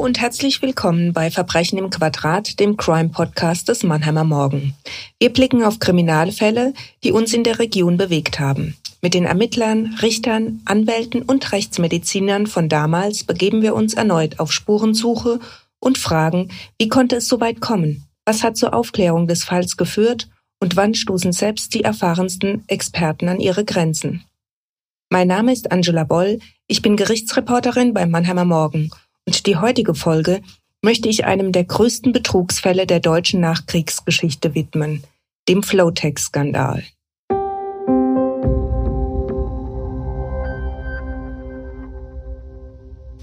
und herzlich willkommen bei Verbrechen im Quadrat, dem Crime-Podcast des Mannheimer Morgen. Wir blicken auf Kriminalfälle, die uns in der Region bewegt haben. Mit den Ermittlern, Richtern, Anwälten und Rechtsmedizinern von damals begeben wir uns erneut auf Spurensuche und fragen, wie konnte es so weit kommen? Was hat zur Aufklärung des Falls geführt? Und wann stoßen selbst die erfahrensten Experten an ihre Grenzen? Mein Name ist Angela Boll, ich bin Gerichtsreporterin beim Mannheimer Morgen und die heutige Folge möchte ich einem der größten Betrugsfälle der deutschen Nachkriegsgeschichte widmen, dem Flowtex-Skandal.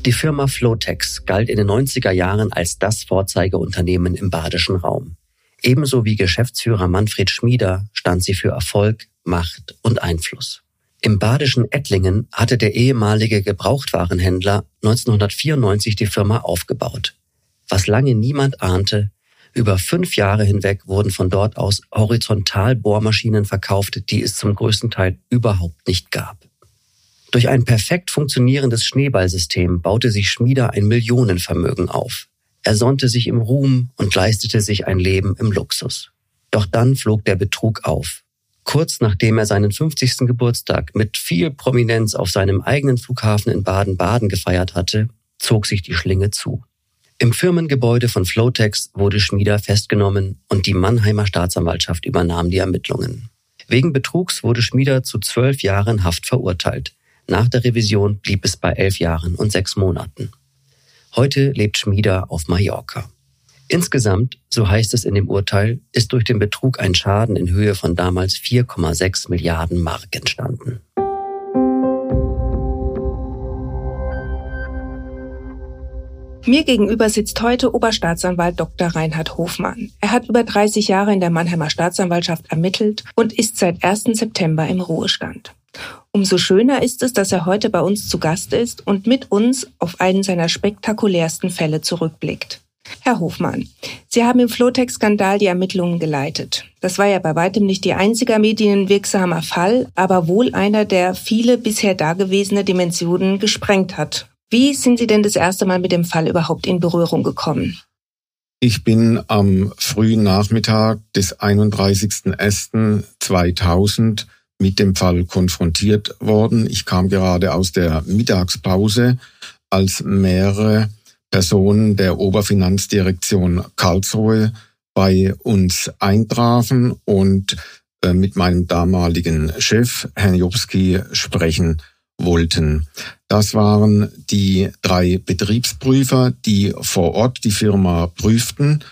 Die Firma Flotex galt in den 90er Jahren als das Vorzeigeunternehmen im badischen Raum. Ebenso wie Geschäftsführer Manfred Schmieder stand sie für Erfolg, Macht und Einfluss. Im badischen Ettlingen hatte der ehemalige Gebrauchtwarenhändler 1994 die Firma aufgebaut. Was lange niemand ahnte, über fünf Jahre hinweg wurden von dort aus Horizontalbohrmaschinen verkauft, die es zum größten Teil überhaupt nicht gab. Durch ein perfekt funktionierendes Schneeballsystem baute sich Schmieder ein Millionenvermögen auf. Er sonnte sich im Ruhm und leistete sich ein Leben im Luxus. Doch dann flog der Betrug auf. Kurz nachdem er seinen 50. Geburtstag mit viel Prominenz auf seinem eigenen Flughafen in Baden-Baden gefeiert hatte, zog sich die Schlinge zu. Im Firmengebäude von Flotex wurde Schmieder festgenommen und die Mannheimer Staatsanwaltschaft übernahm die Ermittlungen. Wegen Betrugs wurde Schmieder zu zwölf Jahren Haft verurteilt. Nach der Revision blieb es bei elf Jahren und sechs Monaten. Heute lebt Schmieder auf Mallorca. Insgesamt, so heißt es in dem Urteil, ist durch den Betrug ein Schaden in Höhe von damals 4,6 Milliarden Mark entstanden. Mir gegenüber sitzt heute Oberstaatsanwalt Dr. Reinhard Hofmann. Er hat über 30 Jahre in der Mannheimer Staatsanwaltschaft ermittelt und ist seit 1. September im Ruhestand. Umso schöner ist es, dass er heute bei uns zu Gast ist und mit uns auf einen seiner spektakulärsten Fälle zurückblickt. Herr Hofmann, Sie haben im Flotex-Skandal die Ermittlungen geleitet. Das war ja bei weitem nicht Ihr einziger medienwirksamer Fall, aber wohl einer, der viele bisher dagewesene Dimensionen gesprengt hat. Wie sind Sie denn das erste Mal mit dem Fall überhaupt in Berührung gekommen? Ich bin am frühen Nachmittag des 31.01.2000 mit dem Fall konfrontiert worden. Ich kam gerade aus der Mittagspause, als mehrere Personen der Oberfinanzdirektion Karlsruhe bei uns eintrafen und äh, mit meinem damaligen Chef, Herrn Jobski, sprechen wollten. Das waren die drei Betriebsprüfer, die vor Ort die Firma prüften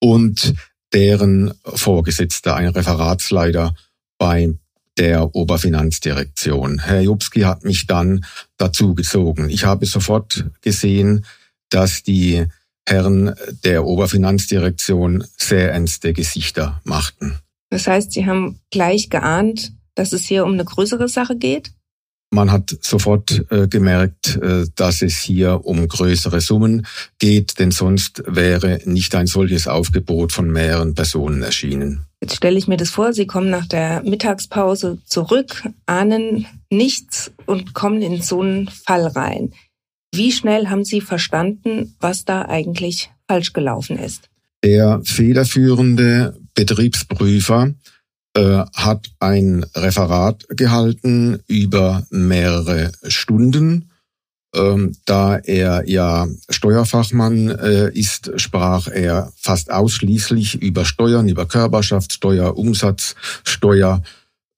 und deren Vorgesetzter, ein Referatsleiter bei der Oberfinanzdirektion. Herr Jobski hat mich dann dazu gezogen. Ich habe sofort gesehen, dass die Herren der Oberfinanzdirektion sehr ernste Gesichter machten. Das heißt, Sie haben gleich geahnt, dass es hier um eine größere Sache geht? Man hat sofort äh, gemerkt, äh, dass es hier um größere Summen geht, denn sonst wäre nicht ein solches Aufgebot von mehreren Personen erschienen. Jetzt stelle ich mir das vor, Sie kommen nach der Mittagspause zurück, ahnen nichts und kommen in so einen Fall rein. Wie schnell haben Sie verstanden, was da eigentlich falsch gelaufen ist? Der federführende Betriebsprüfer äh, hat ein Referat gehalten über mehrere Stunden. Ähm, da er ja Steuerfachmann äh, ist, sprach er fast ausschließlich über Steuern, über Körperschaftssteuer, Umsatzsteuer,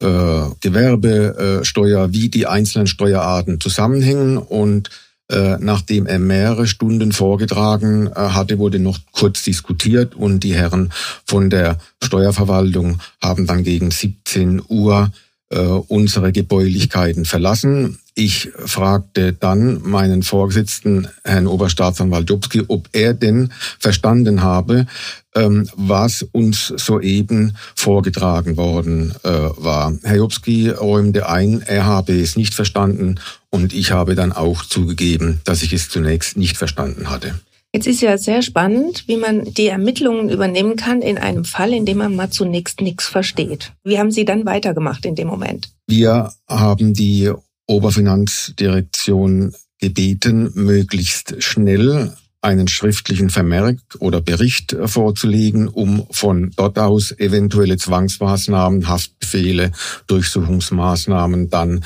äh, Gewerbesteuer, wie die einzelnen Steuerarten zusammenhängen und äh, nachdem er mehrere Stunden vorgetragen äh, hatte, wurde noch kurz diskutiert und die Herren von der Steuerverwaltung haben dann gegen 17 Uhr äh, unsere Gebäulichkeiten verlassen. Ich fragte dann meinen Vorgesetzten, Herrn Oberstaatsanwalt Jobski, ob er denn verstanden habe, ähm, was uns soeben vorgetragen worden war. Herr Jobski räumte ein, er habe es nicht verstanden und ich habe dann auch zugegeben, dass ich es zunächst nicht verstanden hatte. Jetzt ist ja sehr spannend, wie man die Ermittlungen übernehmen kann in einem Fall, in dem man mal zunächst nichts versteht. Wie haben Sie dann weitergemacht in dem Moment? Wir haben die Oberfinanzdirektion gebeten, möglichst schnell einen schriftlichen Vermerk oder Bericht vorzulegen, um von dort aus eventuelle Zwangsmaßnahmen, Haftbefehle, Durchsuchungsmaßnahmen dann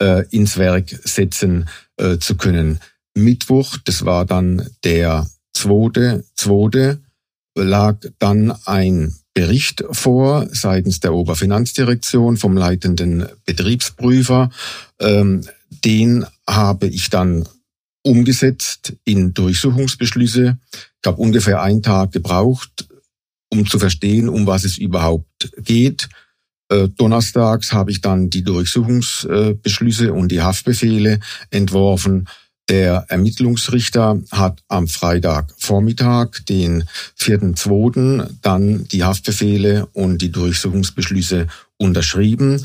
äh, ins Werk setzen äh, zu können. Mittwoch, das war dann der zweite, zweite, lag dann ein Bericht vor seitens der Oberfinanzdirektion vom leitenden Betriebsprüfer. Ähm, den habe ich dann umgesetzt in Durchsuchungsbeschlüsse. Ich habe ungefähr einen Tag gebraucht, um zu verstehen, um was es überhaupt geht. Äh, donnerstags habe ich dann die Durchsuchungsbeschlüsse und die Haftbefehle entworfen. Der Ermittlungsrichter hat am Freitagvormittag, den 4.2., dann die Haftbefehle und die Durchsuchungsbeschlüsse unterschrieben.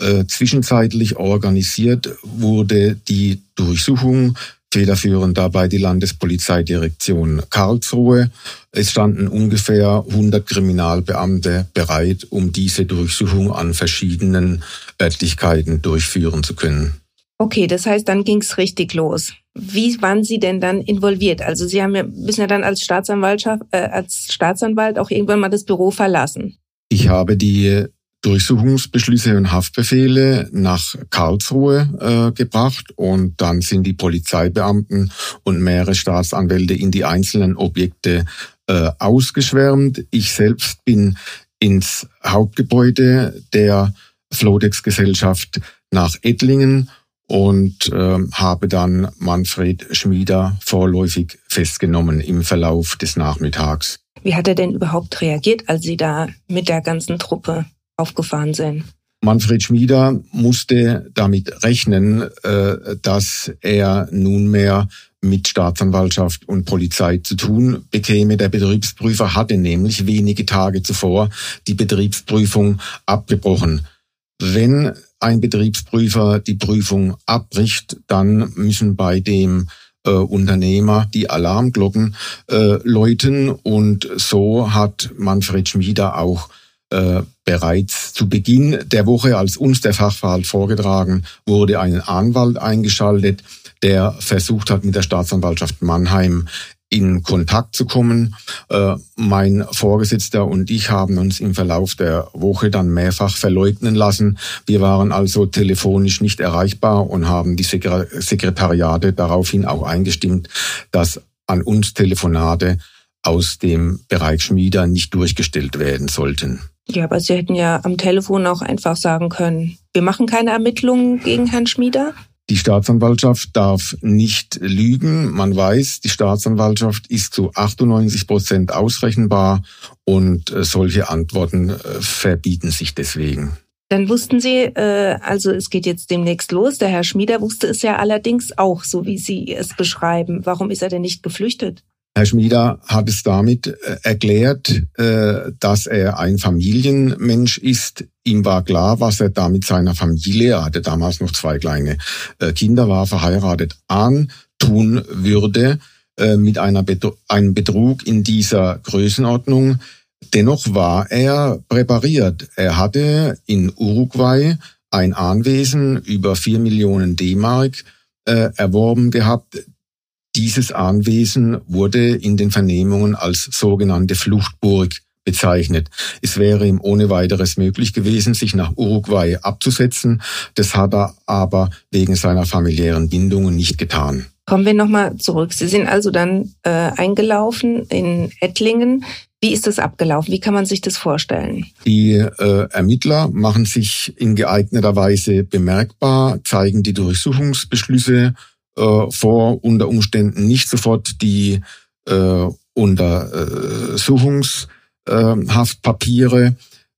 Äh, zwischenzeitlich organisiert wurde die Durchsuchung federführend dabei die Landespolizeidirektion Karlsruhe. Es standen ungefähr 100 Kriminalbeamte bereit, um diese Durchsuchung an verschiedenen Örtlichkeiten durchführen zu können. Okay, das heißt, dann ging's richtig los. Wie waren Sie denn dann involviert? Also Sie haben ja, müssen ja dann als Staatsanwaltschaft, äh, als Staatsanwalt auch irgendwann mal das Büro verlassen. Ich habe die Durchsuchungsbeschlüsse und Haftbefehle nach Karlsruhe äh, gebracht und dann sind die Polizeibeamten und mehrere Staatsanwälte in die einzelnen Objekte äh, ausgeschwärmt. Ich selbst bin ins Hauptgebäude der Flodex-Gesellschaft nach Ettlingen und äh, habe dann Manfred Schmieder vorläufig festgenommen im Verlauf des Nachmittags. Wie hat er denn überhaupt reagiert, als Sie da mit der ganzen Truppe aufgefahren sind? Manfred Schmieder musste damit rechnen, äh, dass er nunmehr mit Staatsanwaltschaft und Polizei zu tun bekäme. Der Betriebsprüfer hatte nämlich wenige Tage zuvor die Betriebsprüfung abgebrochen. Wenn ein Betriebsprüfer die Prüfung abbricht, dann müssen bei dem äh, Unternehmer die Alarmglocken äh, läuten und so hat Manfred Schmieder auch äh, bereits zu Beginn der Woche, als uns der Fachverhalt vorgetragen wurde, einen Anwalt eingeschaltet, der versucht hat, mit der Staatsanwaltschaft Mannheim in Kontakt zu kommen. Äh, mein Vorgesetzter und ich haben uns im Verlauf der Woche dann mehrfach verleugnen lassen. Wir waren also telefonisch nicht erreichbar und haben die Sekretariate daraufhin auch eingestimmt, dass an uns Telefonate aus dem Bereich Schmieder nicht durchgestellt werden sollten. Ja, aber Sie hätten ja am Telefon auch einfach sagen können, wir machen keine Ermittlungen gegen Herrn Schmieder. Die Staatsanwaltschaft darf nicht lügen. Man weiß, die Staatsanwaltschaft ist zu 98 Prozent ausrechenbar und äh, solche Antworten äh, verbieten sich deswegen. Dann wussten Sie, äh, also es geht jetzt demnächst los. Der Herr Schmieder wusste es ja allerdings auch, so wie Sie es beschreiben. Warum ist er denn nicht geflüchtet? Herr Schmieder hat es damit äh, erklärt, äh, dass er ein Familienmensch ist. Ihm war klar, was er da mit seiner Familie, er hatte damals noch zwei kleine äh, Kinder, war verheiratet, an tun würde mit einer einem Betrug in dieser Größenordnung. Dennoch war er präpariert. Er hatte in Uruguay ein Anwesen über vier Millionen D-Mark erworben gehabt. Dieses Anwesen wurde in den Vernehmungen als sogenannte Fluchtburg bezeichnet. Es wäre ihm ohne weiteres möglich gewesen, sich nach Uruguay abzusetzen. Das hat er aber wegen seiner familiären Bindungen nicht getan. Kommen wir nochmal zurück. Sie sind also dann äh, eingelaufen in Ettlingen. Wie ist das abgelaufen? Wie kann man sich das vorstellen? Die äh, Ermittler machen sich in geeigneter Weise bemerkbar, zeigen die Durchsuchungsbeschlüsse äh, vor unter Umständen nicht sofort die äh, Untersuchungshaftpapiere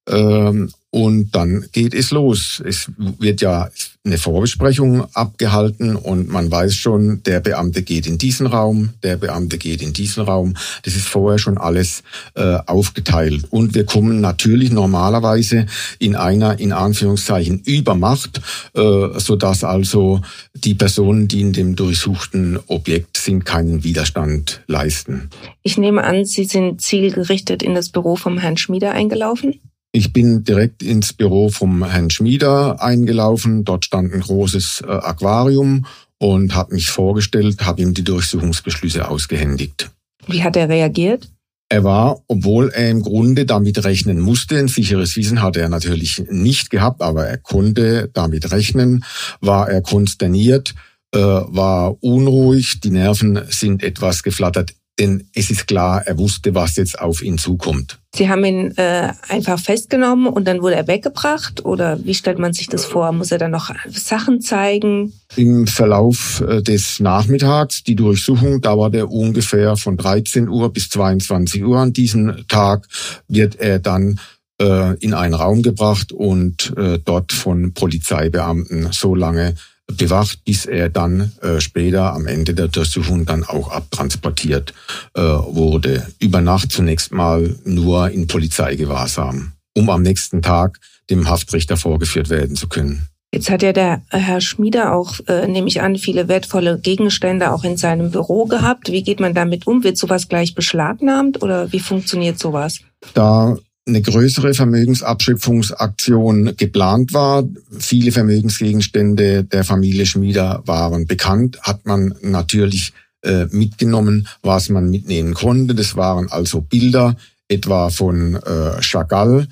äh, und dann geht es los. Es wird ja eine Vorbesprechung abgehalten und man weiß schon, der Beamte geht in diesen Raum, der Beamte geht in diesen Raum. Das ist vorher schon alles äh, aufgeteilt. Und wir kommen natürlich normalerweise in einer, in Anführungszeichen, Übermacht, äh, sodass also die Personen, die in dem durchsuchten Objekt sind, keinen Widerstand leisten. Ich nehme an, Sie sind zielgerichtet in das Büro vom Herrn Schmieder eingelaufen? Ich bin direkt ins Büro vom Herrn Schmieder eingelaufen. Dort stand ein großes äh, Aquarium und habe mich vorgestellt, habe ihm die Durchsuchungsbeschlüsse ausgehändigt. Wie hat er reagiert? Er war, obwohl er im Grunde damit rechnen musste, ein sicheres Wissen hatte er natürlich nicht gehabt, aber er konnte damit rechnen, war er konsterniert, äh, war unruhig, die Nerven sind etwas geflattert. Denn es ist klar, er wusste, was jetzt auf ihn zukommt. Sie haben ihn äh, einfach festgenommen und dann wurde er weggebracht? Oder wie stellt man sich das vor? Muss er dann noch Sachen zeigen? Im Verlauf äh, des Nachmittags, die Durchsuchung dauerte ungefähr von 13 Uhr bis 22 Uhr. An diesem Tag wird er dann äh, in einen Raum gebracht und äh, dort von Polizeibeamten so lange bewacht, bis er dann äh, später am Ende der Durchsuchung dann auch abtransportiert äh, wurde. Über Nacht zunächst mal nur in Polizeigewahrsam, um am nächsten Tag dem Haftrichter vorgeführt werden zu können. Jetzt hat ja der Herr Schmieder auch, äh, nehme ich an, viele wertvolle Gegenstände auch in seinem Büro gehabt. Wie geht man damit um? Wird sowas gleich beschlagnahmt oder wie funktioniert sowas? Da eine größere Vermögensabschöpfungsaktion geplant war. Viele Vermögensgegenstände der Familie Schmieder waren bekannt, hat man natürlich äh, mitgenommen, was man mitnehmen konnte. Das waren also Bilder, etwa von äh, Chagall.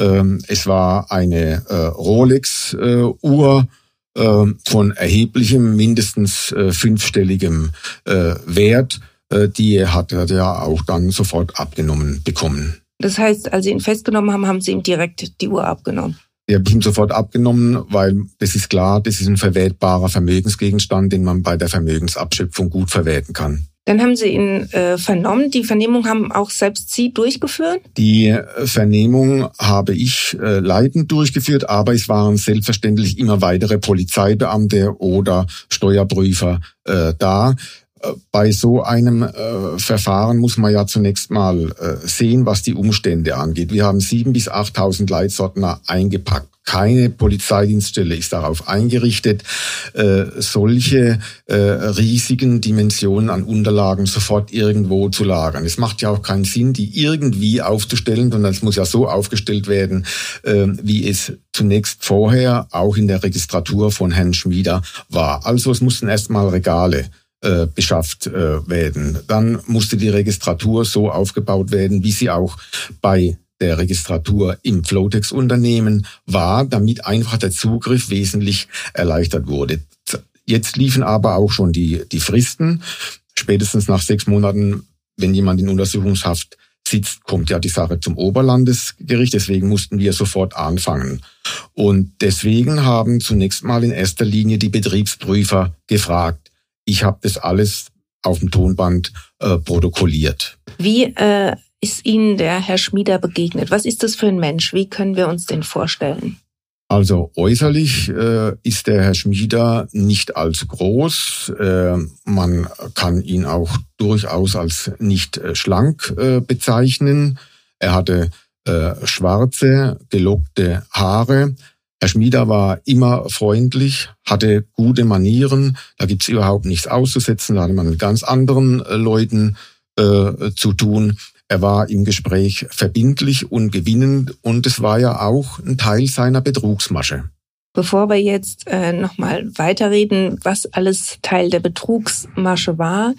Ähm, es war eine äh, Rolex-Uhr äh, von erheblichem, mindestens fünfstelligem Wert. Die hat er ja auch dann sofort abgenommen bekommen. Das heißt, als Sie ihn festgenommen haben, haben Sie ihm direkt die Uhr abgenommen? Die habe ich ihm sofort abgenommen, weil das ist klar, das ist ein verwertbarer Vermögensgegenstand, den man bei der Vermögensabschöpfung gut verwerten kann. Dann haben Sie ihn äh, vernommen. Die Vernehmung haben auch selbst Sie durchgeführt? Die äh, Vernehmung habe ich äh, leitend durchgeführt, aber es waren selbstverständlich immer weitere Polizeibeamte oder Steuerprüfer äh, da. Bei so einem äh, Verfahren muss man ja zunächst mal äh, sehen, was die Umstände angeht. Wir haben sieben bis achttausend Leitsorten eingepackt. Keine Polizeidienststelle ist darauf eingerichtet, äh, solche äh, riesigen Dimensionen an Unterlagen sofort irgendwo zu lagern. Es macht ja auch keinen Sinn, die irgendwie aufzustellen, sondern es muss ja so aufgestellt werden, äh, wie es zunächst vorher auch in der Registratur von Herrn Schmieder war. Also es mussten erstmal Regale äh, beschafft äh, werden. Dann musste die Registratur so aufgebaut werden, wie sie auch bei der Registratur im Flotex-Unternehmen war, damit einfach der Zugriff wesentlich erleichtert wurde. Jetzt liefen aber auch schon die, die Fristen. Spätestens nach sechs Monaten, wenn jemand in Untersuchungshaft sitzt, kommt ja die Sache zum Oberlandesgericht. Deswegen mussten wir sofort anfangen. Und deswegen haben zunächst mal in erster Linie die Betriebsprüfer gefragt, ich habe das alles auf dem Tonband äh, protokolliert. Wie äh, ist Ihnen der Herr Schmieder begegnet? Was ist das für ein Mensch? Wie können wir uns den vorstellen? Also äußerlich äh, ist der Herr Schmieder nicht allzu groß. Äh, man kann ihn auch durchaus als nicht äh, schlank äh, bezeichnen. Er hatte äh, schwarze, gelockte Haare, Herr Schmieder war immer freundlich, hatte gute Manieren, da gibt's überhaupt nichts auszusetzen, da hatte man mit ganz anderen äh, Leuten äh, zu tun. Er war im Gespräch verbindlich und gewinnend und es war ja auch ein Teil seiner Betrugsmasche. Bevor wir jetzt äh, nochmal weiterreden, was alles Teil der Betrugsmasche war,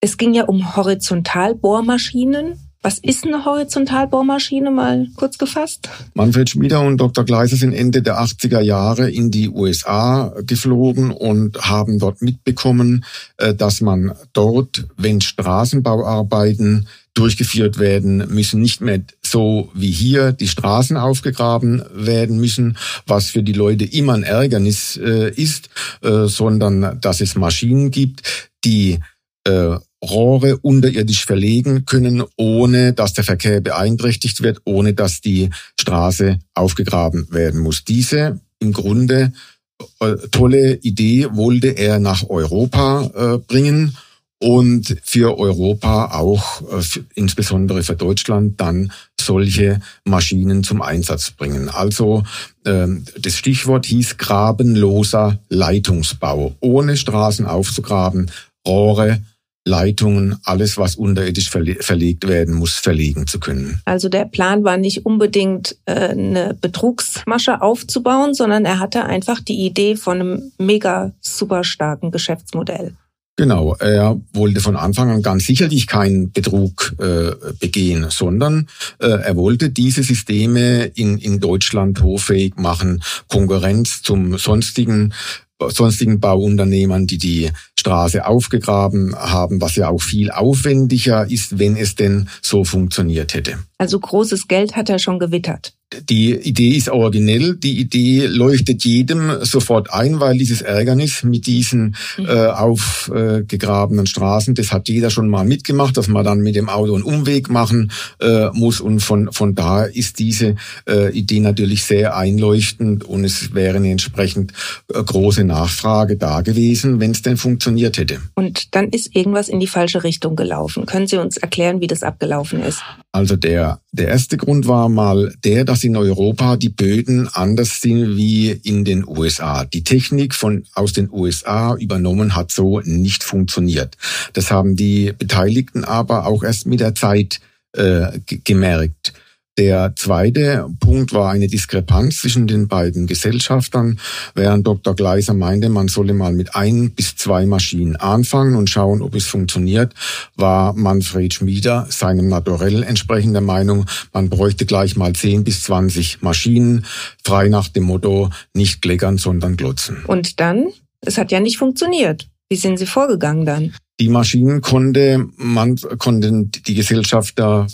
es ging ja um Horizontalbohrmaschinen. Was ist eine Horizontalbohrmaschine, mal kurz gefasst? Manfred Schmieder und Dr. Gleiser sind Ende der 80er Jahre in die USA geflogen und haben dort mitbekommen, äh, dass man dort, wenn Straßenbauarbeiten durchgeführt werden müssen, nicht mehr so wie hier die Straßen aufgegraben werden müssen, was für die Leute immer ein Ärgernis äh, ist, äh, sondern dass es Maschinen gibt, die Rohre unterirdisch verlegen können, ohne dass der Verkehr beeinträchtigt wird, ohne dass die Straße aufgegraben werden muss. Diese im Grunde äh, tolle Idee wollte er nach Europa äh, bringen und für Europa auch, äh, insbesondere für Deutschland, dann solche Maschinen zum Einsatz bringen. Also ähm, das Stichwort hieß grabenloser Leitungsbau, ohne Straßen aufzugraben, Rohre Leitungen, alles, was unterirdisch verle verlegt werden muss, verlegen zu können. Also der Plan war nicht unbedingt äh, eine Betrugsmasche aufzubauen, sondern er hatte einfach die Idee von einem mega super starken Geschäftsmodell. Genau, er wollte von Anfang an ganz sicherlich keinen Betrug äh, begehen, sondern äh, er wollte diese Systeme in, in Deutschland hoffähig machen, Konkurrenz zum sonstigen sonstigen Bauunternehmern, die die Straße aufgegraben haben, was ja auch viel aufwendiger ist, wenn es denn so funktioniert hätte. Also großes Geld hat er schon gewittert. Die Idee ist originell, die Idee leuchtet jedem sofort ein, weil dieses Ärgernis mit diesen mhm. äh, aufgegrabenen Straßen, das hat jeder schon mal mitgemacht, dass man dann mit dem Auto einen Umweg machen äh, muss und von, von da ist diese äh, Idee natürlich sehr einleuchtend und es wäre eine entsprechend äh, große Nachfrage da gewesen, wenn es denn funktioniert hätte. Und dann ist irgendwas in die falsche Richtung gelaufen. Können Sie uns erklären, wie das abgelaufen ist? Also der, der erste Grund war mal der, dass in Europa die Böden anders sind wie in den USA. Die Technik von, aus den USA übernommen hat so nicht funktioniert. Das haben die Beteiligten aber auch erst mit der Zeit äh, gemerkt. Der zweite Punkt war eine Diskrepanz zwischen den beiden Gesellschaftern, während Dr. Gleiser meinte, man solle mal mit ein bis zwei Maschinen anfangen und schauen, ob es funktioniert, war Manfred Schmieder seinem Naturell entsprechend der Meinung, man bräuchte gleich mal zehn bis zwanzig Maschinen, frei nach dem Motto, nicht kleckern, sondern glotzen. Und dann? Es hat ja nicht funktioniert. Wie sind Sie vorgegangen dann? Die Maschinen konnte man, konnten die Gesellschafter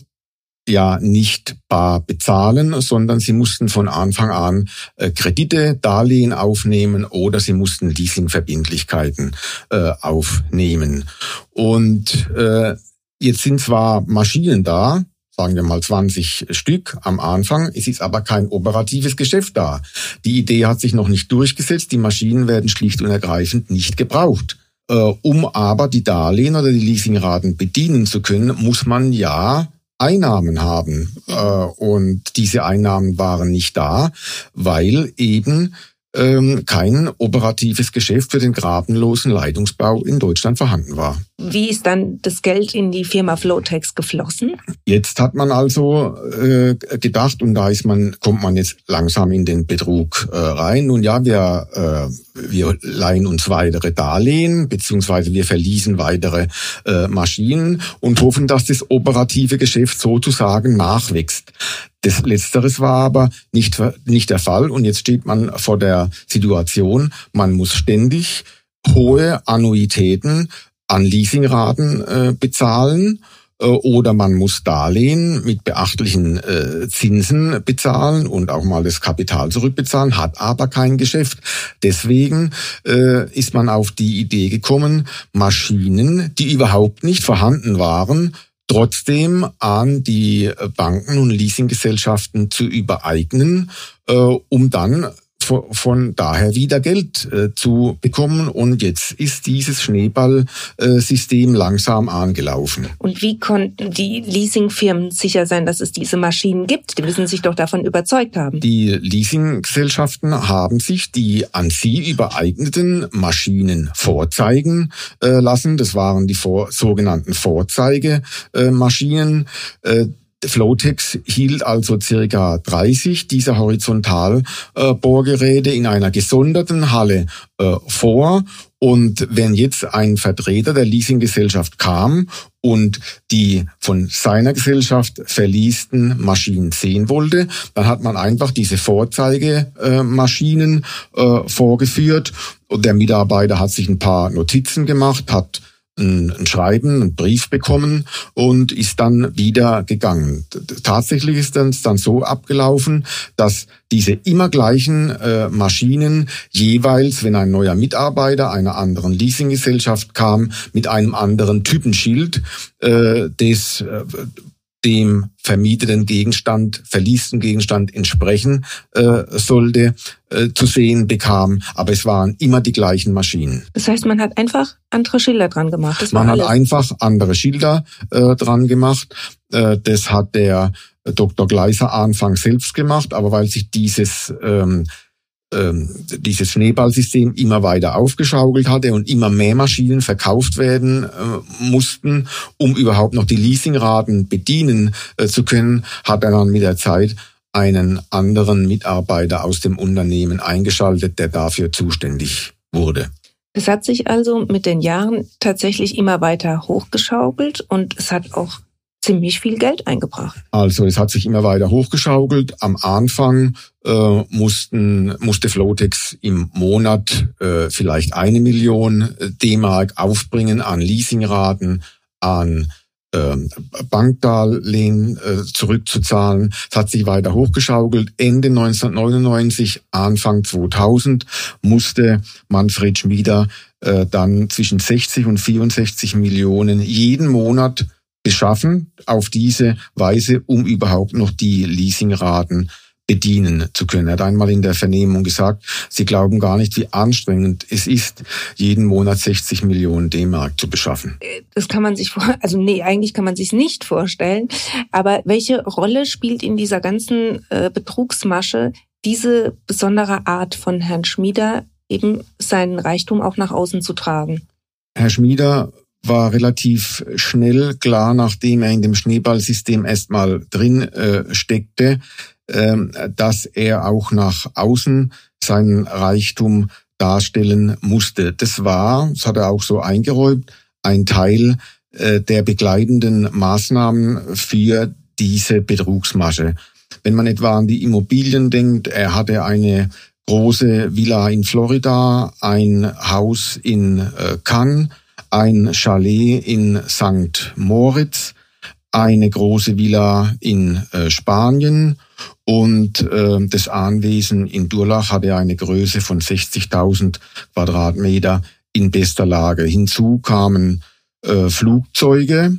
ja nicht bar bezahlen, sondern sie mussten von Anfang an äh, Kredite, Darlehen aufnehmen oder sie mussten Leasingverbindlichkeiten äh, aufnehmen. Und äh, jetzt sind zwar Maschinen da, sagen wir mal 20 Stück am Anfang. Es ist aber kein operatives Geschäft da. Die Idee hat sich noch nicht durchgesetzt. Die Maschinen werden schlicht und ergreifend nicht gebraucht. Äh, um aber die Darlehen oder die Leasingraten bedienen zu können, muss man ja Einnahmen haben. Äh, und diese Einnahmen waren nicht da, weil eben ähm, kein operatives Geschäft für den grabenlosen Leitungsbau in Deutschland vorhanden war. Wie ist dann das Geld in die Firma Flowtex geflossen? Jetzt hat man also äh, gedacht, und da ist man, kommt man jetzt langsam in den Betrug äh, rein. Nun ja, wir, äh, wir leihen uns weitere Darlehen, beziehungsweise wir verließen weitere äh, Maschinen und hoffen, dass das operative Geschäft sozusagen nachwächst. Das Letzteres war aber nicht, nicht der Fall und jetzt steht man vor der Situation, man muss ständig hohe Annuitäten an Leasingraten äh, bezahlen äh, oder man muss Darlehen mit beachtlichen äh, Zinsen bezahlen und auch mal das Kapital zurückbezahlen, hat aber kein Geschäft. Deswegen äh, ist man auf die Idee gekommen, Maschinen, die überhaupt nicht vorhanden waren, trotzdem an die Banken und Leasinggesellschaften zu übereignen, äh, um dann von, daher wieder Geld äh, zu bekommen. Und jetzt ist dieses Schneeballsystem langsam angelaufen. Und wie konnten die Leasingfirmen sicher sein, dass es diese Maschinen gibt? Die müssen sich doch davon überzeugt haben. Die Leasinggesellschaften haben sich die an sie übereigneten Maschinen vorzeigen äh, lassen. Das waren die vor, sogenannten Vorzeigemaschinen. Flowtex hielt also circa 30 dieser Horizontalbohrgeräte in einer gesonderten Halle äh, vor. Und wenn jetzt ein Vertreter der Leasinggesellschaft kam und die von seiner Gesellschaft verliesten Maschinen sehen wollte, dann hat man einfach diese Vorzeigemaschinen äh, vorgeführt. Und der Mitarbeiter hat sich ein paar Notizen gemacht, hat ein, Schreiben, ein Brief bekommen und ist dann wieder gegangen. Tatsächlich ist es dann so abgelaufen, dass diese immer gleichen äh, Maschinen jeweils, wenn ein neuer Mitarbeiter einer anderen Leasinggesellschaft kam, mit einem anderen Typenschild äh, des äh, dem vermieteten Gegenstand, verliesten Gegenstand entsprechen äh, sollte, äh, zu sehen bekam. Aber es waren immer die gleichen Maschinen. Das heißt, man hat einfach andere Schilder dran gemacht. Das man hat einfach andere Schilder äh, dran gemacht. Äh, das hat der Dr. Gleiser Anfang selbst gemacht, aber weil sich dieses ähm, ähm, dieses Schneeballsystem immer weiter aufgeschaukelt hatte und immer mehr Maschinen verkauft werden äh, mussten, um überhaupt noch die Leasingraten bedienen äh, zu können, hat er dann mit der Zeit einen anderen Mitarbeiter aus dem Unternehmen eingeschaltet, der dafür zuständig wurde. Es hat sich also mit den Jahren tatsächlich immer weiter hochgeschaukelt und es hat auch ziemlich viel Geld eingebracht. Also es hat sich immer weiter hochgeschaukelt. Am Anfang äh, mussten, musste Flotex im Monat äh, vielleicht eine Million äh, D-Mark aufbringen an Leasingraten, an ähm, Bankdarlehen äh, zurückzuzahlen. Es hat sich weiter hochgeschaukelt. Ende 1999, Anfang 2000 musste Manfred Schmieder äh, dann zwischen 60 und 64 Millionen jeden Monat beschaffen auf diese Weise, um überhaupt noch die Leasingraten bedienen zu können. Er hat einmal in der Vernehmung gesagt, Sie glauben gar nicht, wie anstrengend es ist, jeden Monat 60 Millionen D-Mark zu beschaffen. Das kann man sich vor, also nee, eigentlich kann man sich nicht vorstellen. Aber welche Rolle spielt in dieser ganzen äh, Betrugsmasche diese besondere Art von Herrn Schmieder, eben seinen Reichtum auch nach außen zu tragen? Herr Schmieder war relativ schnell klar, nachdem er in dem Schneeballsystem erstmal drin äh, steckte, äh, dass er auch nach außen seinen Reichtum darstellen musste. Das war, das hat er auch so eingeräumt, ein Teil äh, der begleitenden Maßnahmen für diese Betrugsmasche. Wenn man etwa an die Immobilien denkt, er hatte eine große Villa in Florida, ein Haus in äh, Cannes, ein Chalet in St. Moritz, eine große Villa in äh, Spanien und äh, das Anwesen in Durlach hatte eine Größe von 60.000 Quadratmeter in bester Lage. Hinzu kamen äh, Flugzeuge,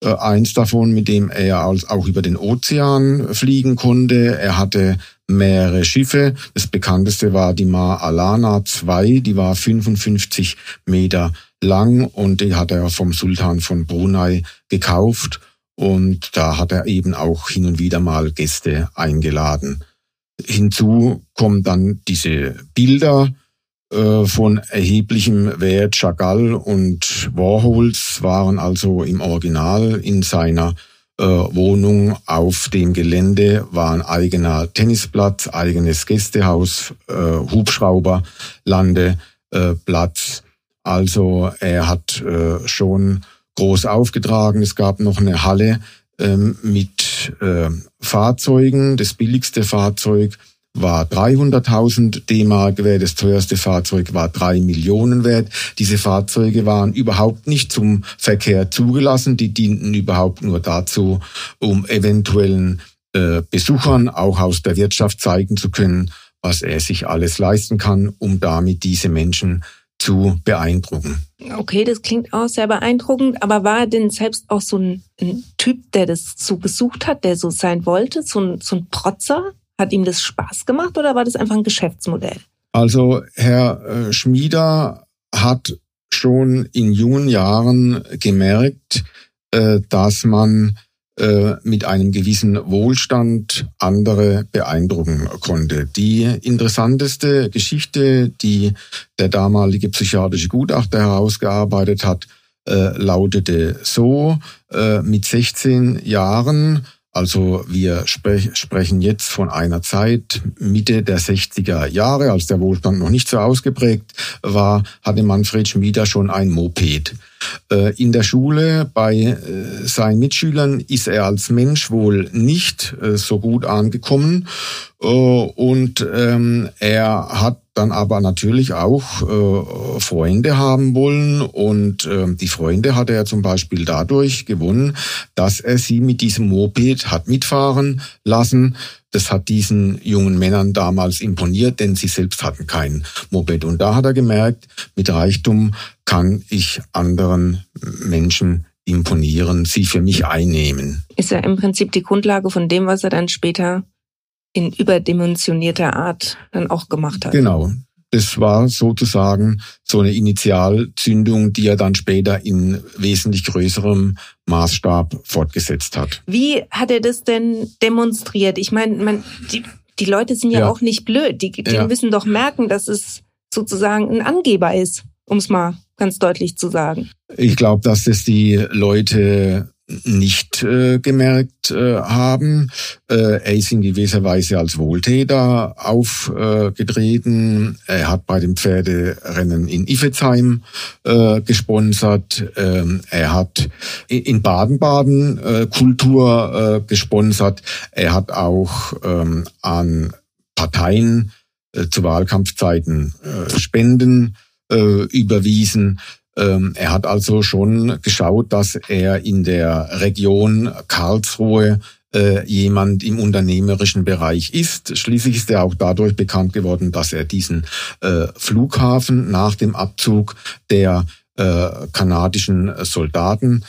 äh, eins davon, mit dem er auch über den Ozean fliegen konnte. Er hatte mehrere Schiffe. Das bekannteste war die Mar Alana 2, die war 55 Meter lang und die hat er vom Sultan von Brunei gekauft und da hat er eben auch hin und wieder mal Gäste eingeladen. Hinzu kommen dann diese Bilder äh, von erheblichem Wert. Chagall und Warhols waren also im Original in seiner äh, Wohnung auf dem Gelände, war ein eigener Tennisplatz, eigenes Gästehaus, äh, Hubschrauber, Landeplatz. Also er hat äh, schon groß aufgetragen. Es gab noch eine Halle ähm, mit äh, Fahrzeugen. Das billigste Fahrzeug war 300.000 D-Mark wert, das teuerste Fahrzeug war drei Millionen wert. Diese Fahrzeuge waren überhaupt nicht zum Verkehr zugelassen, die dienten überhaupt nur dazu, um eventuellen äh, Besuchern auch aus der Wirtschaft zeigen zu können, was er sich alles leisten kann, um damit diese Menschen zu beeindrucken. Okay, das klingt auch sehr beeindruckend, aber war er denn selbst auch so ein, ein Typ, der das so gesucht hat, der so sein wollte, so ein, so ein Protzer? Hat ihm das Spaß gemacht oder war das einfach ein Geschäftsmodell? Also Herr äh, Schmieder hat schon in jungen Jahren gemerkt, äh, dass man mit einem gewissen Wohlstand andere beeindrucken konnte. Die interessanteste Geschichte, die der damalige psychiatrische Gutachter herausgearbeitet hat, äh, lautete so, äh, mit 16 Jahren also wir sprech, sprechen jetzt von einer Zeit Mitte der 60er Jahre, als der Wohlstand noch nicht so ausgeprägt war, hatte Manfred Schmieder schon ein Moped. Äh, in der Schule bei äh, seinen Mitschülern ist er als Mensch wohl nicht äh, so gut angekommen und ähm, er hat dann aber natürlich auch äh, Freunde haben wollen und äh, die Freunde hat er zum Beispiel dadurch gewonnen, dass er sie mit diesem Moped hat mitfahren lassen. Das hat diesen jungen Männern damals imponiert, denn sie selbst hatten kein Moped. Und da hat er gemerkt, mit Reichtum kann ich anderen Menschen imponieren, sie für mich einnehmen. Ist ja im Prinzip die Grundlage von dem, was er dann später in überdimensionierter Art dann auch gemacht hat. Genau. Das war sozusagen so eine Initialzündung, die er dann später in wesentlich größerem Maßstab fortgesetzt hat. Wie hat er das denn demonstriert? Ich meine, man, die, die Leute sind ja, ja. auch nicht blöd. Die, die ja. müssen doch merken, dass es sozusagen ein Angeber ist, um es mal ganz deutlich zu sagen. Ich glaube, dass es die Leute nicht äh, gemerkt äh, haben. Äh, er ist in gewisser Weise als Wohltäter aufgetreten. er hat bei dem Pferderennen in Iffezheim äh, gesponsert. Ähm, er hat in Baden-Baden äh, Kultur äh, gesponsert. Er hat auch ähm, an Parteien äh, zu Wahlkampfzeiten äh, Spenden äh, überwiesen. Ähm, er hat also schon geschaut, dass er in der Region Karlsruhe äh, jemand im unternehmerischen Bereich ist. Schließlich ist er auch dadurch bekannt geworden, dass er diesen äh, Flughafen nach dem Abzug der äh, kanadischen Soldaten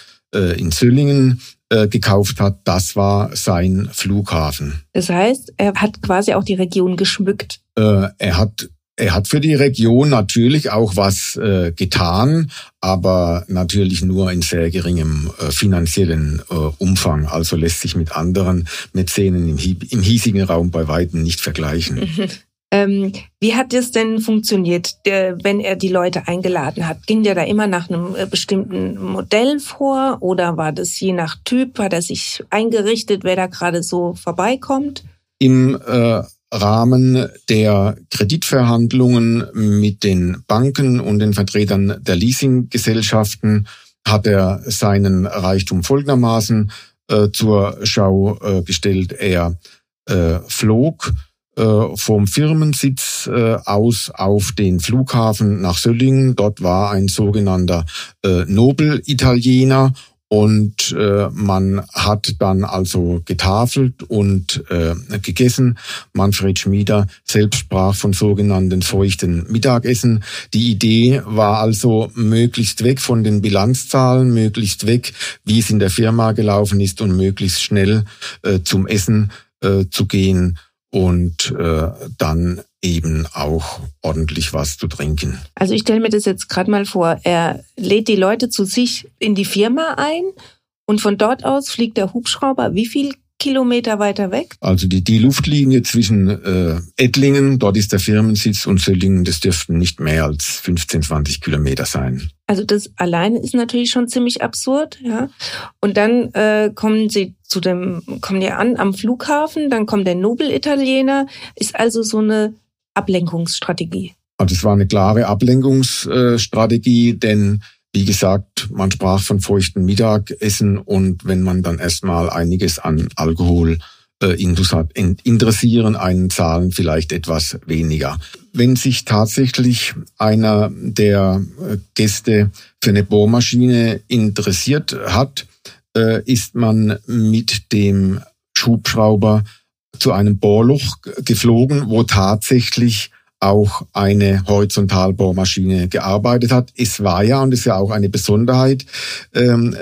in Züllingen gekauft hat. Das war sein Flughafen. Das heißt, er hat quasi auch die Region geschmückt. Er hat er hat für die Region natürlich auch was äh, getan, aber natürlich nur in sehr geringem äh, finanziellen äh, Umfang. Also lässt sich mit anderen Mäzenen im, im hiesigen Raum bei weitem nicht vergleichen. Mhm. Ähm, wie hat es denn funktioniert, der, wenn er die Leute eingeladen hat? Ging der da immer nach einem äh, bestimmten Modell vor oder war das je nach Typ? Hat er sich eingerichtet, wer da gerade so vorbeikommt? Im äh, Rahmen der Kreditverhandlungen mit den Banken und den Vertretern der Leasinggesellschaften hat er seinen Reichtum folgendermaßen äh, zur Schau äh, gestellt. Er äh, flog äh, vom Firmensitz äh, aus auf den Flughafen nach Söllingen. Dort war ein sogenannter äh, Nobel-Italiener und äh, man hat dann also getafelt und äh, gegessen. Manfred Schmieder selbst sprach von sogenannten feuchten Mittagessen. Die Idee war also möglichst weg von den Bilanzzahlen, möglichst weg, wie es in der Firma gelaufen ist und möglichst schnell äh, zum Essen äh, zu gehen und äh, dann eben auch ordentlich was zu trinken. Also ich stelle mir das jetzt gerade mal vor, er lädt die Leute zu sich in die Firma ein und von dort aus fliegt der Hubschrauber wie viel Kilometer weiter weg? Also die, die Luftlinie zwischen äh, Ettlingen, dort ist der Firmensitz, und Söllingen, das dürften nicht mehr als 15, 20 Kilometer sein. Also das alleine ist natürlich schon ziemlich absurd, ja. Und dann äh, kommen sie zu dem, kommen die an am Flughafen, dann kommt der Nobel-Italiener, ist also so eine Ablenkungsstrategie. Also es war eine klare Ablenkungsstrategie, denn wie gesagt, man sprach von feuchten Mittagessen und wenn man dann erstmal einiges an Alkohol äh, interessieren einen Zahlen vielleicht etwas weniger. Wenn sich tatsächlich einer der äh, Gäste für eine Bohrmaschine interessiert hat, äh, ist man mit dem Schubschrauber zu einem Bohrloch geflogen, wo tatsächlich auch eine Horizontalbohrmaschine gearbeitet hat. Es war ja, und ist ja auch eine Besonderheit ähm,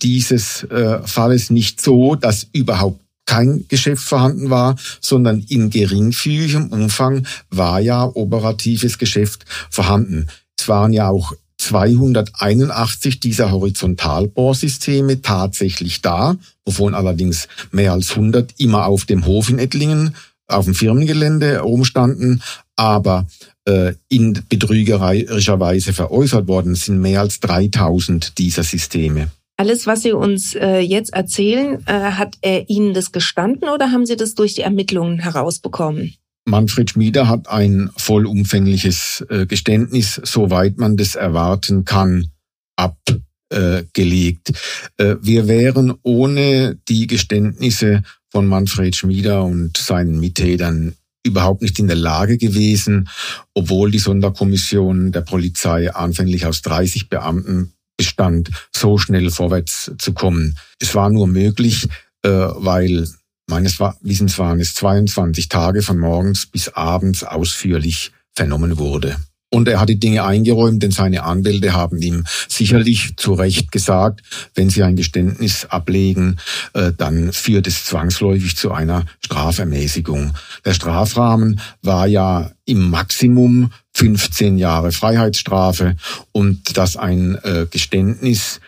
dieses äh, Falles, nicht so, dass überhaupt kein Geschäft vorhanden war, sondern in geringfügigem Umfang war ja operatives Geschäft vorhanden. Es waren ja auch 281 dieser Horizontalbohrsysteme tatsächlich da, wovon allerdings mehr als 100 immer auf dem Hof in Ettlingen auf dem Firmengelände rumstanden, aber äh, in betrügerischer Weise veräußert worden sind mehr als 3000 dieser Systeme. Alles, was Sie uns äh, jetzt erzählen, äh, hat er Ihnen das gestanden oder haben Sie das durch die Ermittlungen herausbekommen? Manfred Schmieder hat ein vollumfängliches äh, Geständnis, soweit man das erwarten kann, abgelegt. Äh, wir wären ohne die Geständnisse von Manfred Schmieder und seinen Mittätern überhaupt nicht in der Lage gewesen, obwohl die Sonderkommission der Polizei anfänglich aus 30 Beamten bestand, so schnell vorwärts zu kommen. Es war nur möglich, äh, weil meines Wissens waren es 22 Tage von morgens bis abends ausführlich vernommen wurde. Und er hat die Dinge eingeräumt, denn seine Anwälte haben ihm sicherlich zu Recht gesagt, wenn sie ein Geständnis ablegen, äh, dann führt es zwangsläufig zu einer Strafermäßigung. Der Strafrahmen war ja im Maximum 15 Jahre Freiheitsstrafe und dass ein äh, Geständnis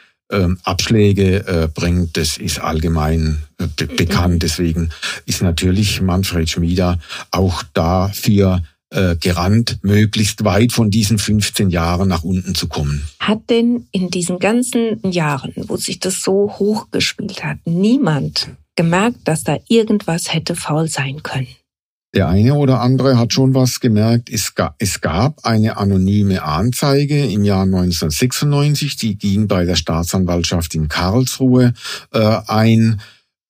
Abschläge äh, bringt, das ist allgemein äh, be mhm. bekannt. Deswegen ist natürlich Manfred Schmieder auch dafür äh, gerannt, möglichst weit von diesen 15 Jahren nach unten zu kommen. Hat denn in diesen ganzen Jahren, wo sich das so hochgespielt hat, niemand gemerkt, dass da irgendwas hätte faul sein können? Der eine oder andere hat schon was gemerkt. Es gab, es gab eine anonyme Anzeige im Jahr 1996, die ging bei der Staatsanwaltschaft in Karlsruhe äh, ein.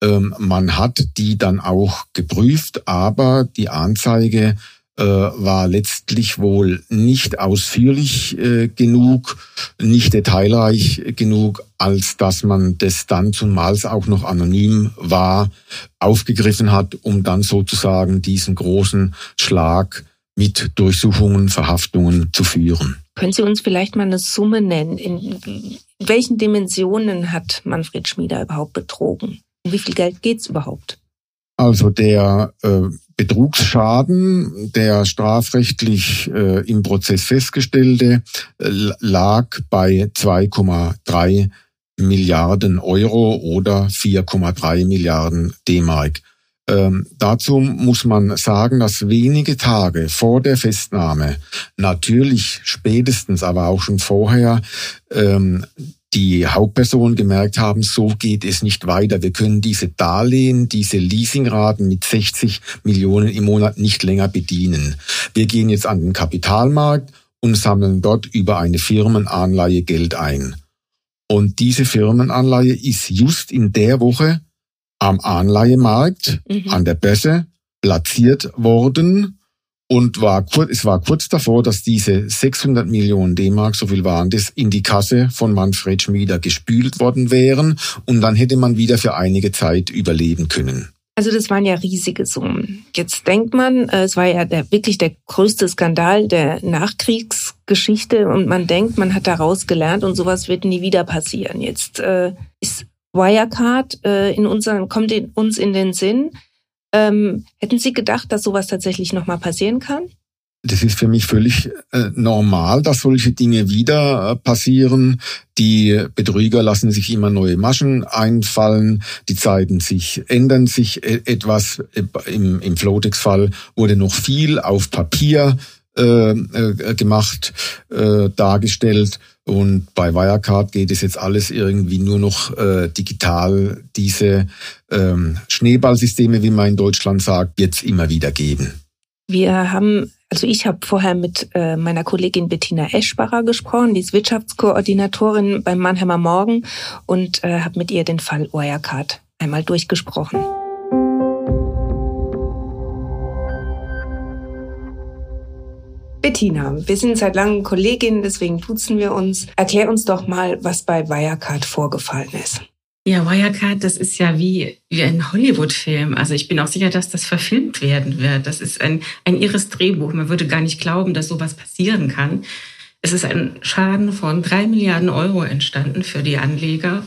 Ähm, man hat die dann auch geprüft, aber die Anzeige war letztlich wohl nicht ausführlich äh, genug, nicht detailreich genug, als dass man das dann zumals auch noch anonym war, aufgegriffen hat, um dann sozusagen diesen großen Schlag mit Durchsuchungen, Verhaftungen zu führen. Können Sie uns vielleicht mal eine Summe nennen? In welchen Dimensionen hat Manfred Schmieder überhaupt betrogen? Um wie viel Geld geht's überhaupt? Also der äh, Betrugsschaden, der strafrechtlich äh, im Prozess festgestellte, äh, lag bei 2,3 Milliarden Euro oder 4,3 Milliarden D-Mark. Ähm, dazu muss man sagen, dass wenige Tage vor der Festnahme, natürlich spätestens, aber auch schon vorher, ähm, die Hauptpersonen gemerkt haben, so geht es nicht weiter. Wir können diese Darlehen, diese Leasingraten mit 60 Millionen im Monat nicht länger bedienen. Wir gehen jetzt an den Kapitalmarkt und sammeln dort über eine Firmenanleihe Geld ein. Und diese Firmenanleihe ist just in der Woche am Anleihemarkt, mhm. an der Börse, platziert worden und war kurz, es war kurz davor, dass diese 600 Millionen D-Mark, so viel waren das, in die Kasse von Manfred Schmieder gespült worden wären und dann hätte man wieder für einige Zeit überleben können. Also das waren ja riesige Summen. Jetzt denkt man, äh, es war ja der, wirklich der größte Skandal der Nachkriegsgeschichte und man denkt, man hat daraus gelernt und sowas wird nie wieder passieren. Jetzt äh, ist Wirecard äh, in unseren, kommt in, uns in den Sinn. Ähm, hätten Sie gedacht, dass sowas tatsächlich nochmal passieren kann? Das ist für mich völlig äh, normal, dass solche Dinge wieder äh, passieren. Die Betrüger lassen sich immer neue Maschen einfallen. Die Zeiten sich ändern sich e etwas. Im, im Flotex-Fall wurde noch viel auf Papier äh, äh, gemacht, äh, dargestellt. Und bei Wirecard geht es jetzt alles irgendwie nur noch äh, digital. Diese ähm, Schneeballsysteme, wie man in Deutschland sagt, es immer wieder geben. Wir haben, also ich habe vorher mit äh, meiner Kollegin Bettina Eschbacher gesprochen, die ist Wirtschaftskoordinatorin beim Mannheimer Morgen und äh, habe mit ihr den Fall Wirecard einmal durchgesprochen. Bettina, wir sind seit langem Kolleginnen, deswegen duzen wir uns. Erklär uns doch mal, was bei Wirecard vorgefallen ist. Ja, Wirecard, das ist ja wie, wie ein Hollywood-Film. Also ich bin auch sicher, dass das verfilmt werden wird. Das ist ein, ein irres Drehbuch. Man würde gar nicht glauben, dass sowas passieren kann. Es ist ein Schaden von drei Milliarden Euro entstanden für die Anleger.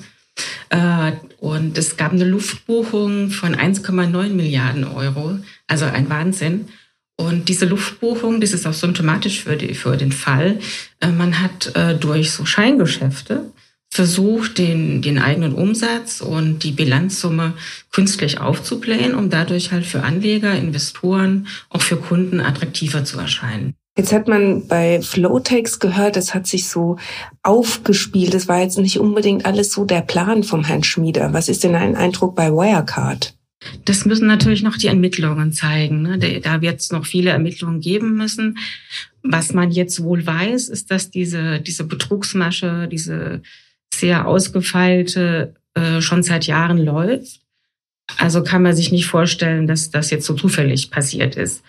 Äh, und es gab eine Luftbuchung von 1,9 Milliarden Euro. Also ein Wahnsinn. Und diese Luftbuchung, das ist auch symptomatisch für, die, für den Fall. Äh, man hat äh, durch so Scheingeschäfte versucht, den, den eigenen Umsatz und die Bilanzsumme künstlich aufzublähen, um dadurch halt für Anleger, Investoren, auch für Kunden attraktiver zu erscheinen. Jetzt hat man bei Flowtex gehört, es hat sich so aufgespielt. Es war jetzt nicht unbedingt alles so der Plan vom Herrn Schmieder. Was ist denn ein Eindruck bei Wirecard? Das müssen natürlich noch die Ermittlungen zeigen. Ne? Da wird es noch viele Ermittlungen geben müssen. Was man jetzt wohl weiß, ist, dass diese, diese Betrugsmasche, diese sehr ausgefeilte, äh, schon seit Jahren läuft. Also kann man sich nicht vorstellen, dass das jetzt so zufällig passiert ist.